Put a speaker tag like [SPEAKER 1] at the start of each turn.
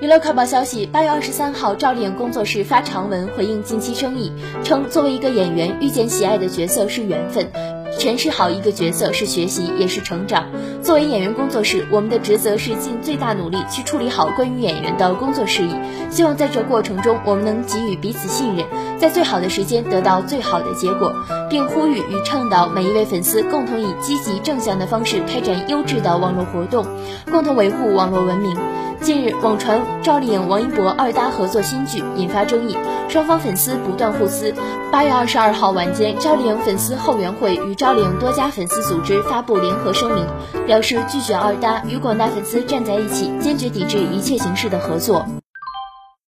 [SPEAKER 1] 娱乐快报消息：八月二十三号，赵丽颖工作室发长文回应近期争议，称作为一个演员，遇见喜爱的角色是缘分，诠释好一个角色是学习，也是成长。作为演员工作室，我们的职责是尽最大努力去处理好关于演员的工作事宜。希望在这过程中，我们能给予彼此信任，在最好的时间得到最好的结果，并呼吁与倡导每一位粉丝共同以积极正向的方式开展优质的网络活动，共同维护网络文明。近日，网传赵丽颖、王一博二搭合作新剧，引发争议，双方粉丝不断互撕。八月二十二号晚间，赵丽颖粉丝后援会与赵丽颖多家粉丝组织发布联合声明，表示拒绝二搭，与广大粉丝站在一起，坚决抵制一切形式的合作。